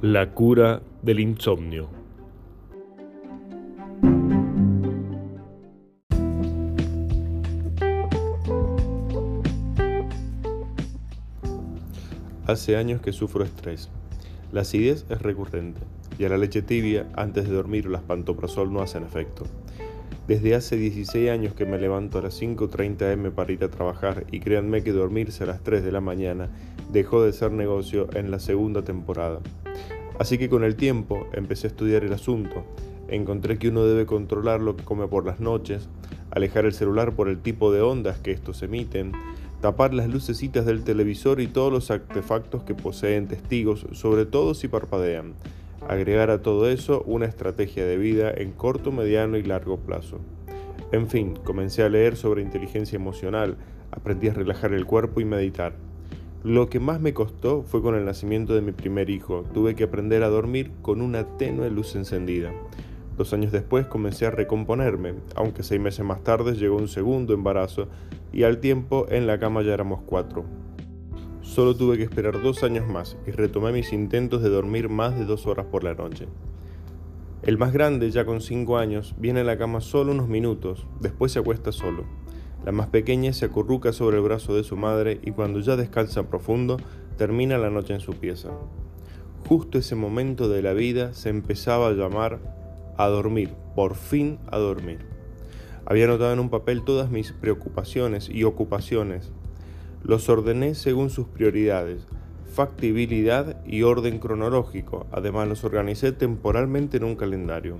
La cura del insomnio. Hace años que sufro estrés. La acidez es recurrente y a la leche tibia antes de dormir las pantoprazol no hacen efecto. Desde hace 16 años que me levanto a las 5.30 am para ir a trabajar y créanme que dormirse a las 3 de la mañana dejó de ser negocio en la segunda temporada. Así que con el tiempo empecé a estudiar el asunto. Encontré que uno debe controlar lo que come por las noches, alejar el celular por el tipo de ondas que estos emiten, tapar las lucecitas del televisor y todos los artefactos que poseen testigos, sobre todo si parpadean agregar a todo eso una estrategia de vida en corto, mediano y largo plazo. En fin, comencé a leer sobre inteligencia emocional, aprendí a relajar el cuerpo y meditar. Lo que más me costó fue con el nacimiento de mi primer hijo. Tuve que aprender a dormir con una tenue luz encendida. Dos años después comencé a recomponerme, aunque seis meses más tarde llegó un segundo embarazo y al tiempo en la cama ya éramos cuatro. Solo tuve que esperar dos años más y retomé mis intentos de dormir más de dos horas por la noche. El más grande, ya con cinco años, viene a la cama solo unos minutos, después se acuesta solo. La más pequeña se acurruca sobre el brazo de su madre y cuando ya descansa profundo, termina la noche en su pieza. Justo ese momento de la vida se empezaba a llamar a dormir, por fin a dormir. Había anotado en un papel todas mis preocupaciones y ocupaciones, los ordené según sus prioridades, factibilidad y orden cronológico. Además los organicé temporalmente en un calendario.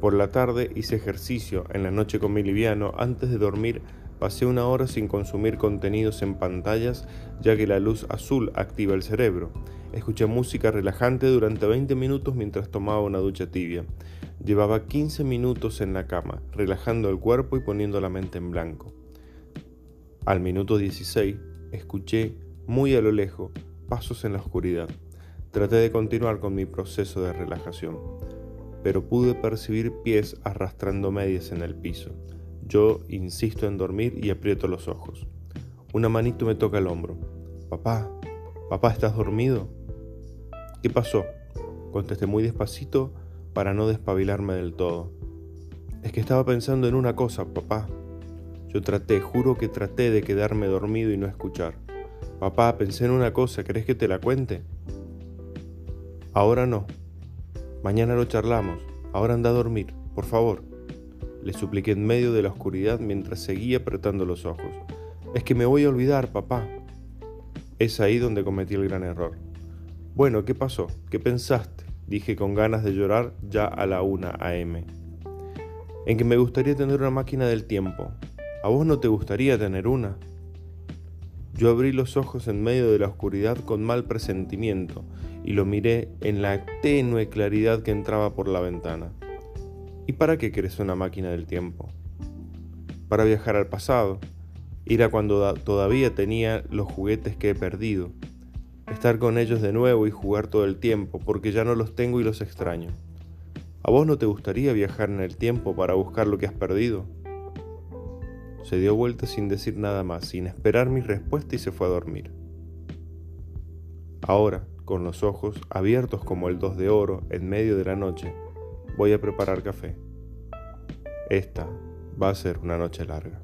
Por la tarde hice ejercicio, en la noche comí liviano, antes de dormir pasé una hora sin consumir contenidos en pantallas ya que la luz azul activa el cerebro. Escuché música relajante durante 20 minutos mientras tomaba una ducha tibia. Llevaba 15 minutos en la cama, relajando el cuerpo y poniendo la mente en blanco. Al minuto 16 escuché muy a lo lejos pasos en la oscuridad. Traté de continuar con mi proceso de relajación, pero pude percibir pies arrastrando medias en el piso. Yo insisto en dormir y aprieto los ojos. Una manito me toca el hombro. Papá, papá, ¿estás dormido? ¿Qué pasó? Contesté muy despacito para no despabilarme del todo. Es que estaba pensando en una cosa, papá, yo traté, juro que traté de quedarme dormido y no escuchar. Papá, pensé en una cosa, ¿querés que te la cuente? Ahora no. Mañana lo charlamos. Ahora anda a dormir, por favor. Le supliqué en medio de la oscuridad mientras seguía apretando los ojos. Es que me voy a olvidar, papá. Es ahí donde cometí el gran error. Bueno, ¿qué pasó? ¿Qué pensaste? Dije con ganas de llorar ya a la una a.m. En que me gustaría tener una máquina del tiempo, ¿A vos no te gustaría tener una? Yo abrí los ojos en medio de la oscuridad con mal presentimiento y lo miré en la tenue claridad que entraba por la ventana. ¿Y para qué querés una máquina del tiempo? Para viajar al pasado, ir a cuando todavía tenía los juguetes que he perdido, estar con ellos de nuevo y jugar todo el tiempo, porque ya no los tengo y los extraño. ¿A vos no te gustaría viajar en el tiempo para buscar lo que has perdido? Se dio vuelta sin decir nada más, sin esperar mi respuesta y se fue a dormir. Ahora, con los ojos abiertos como el dos de oro en medio de la noche, voy a preparar café. Esta va a ser una noche larga.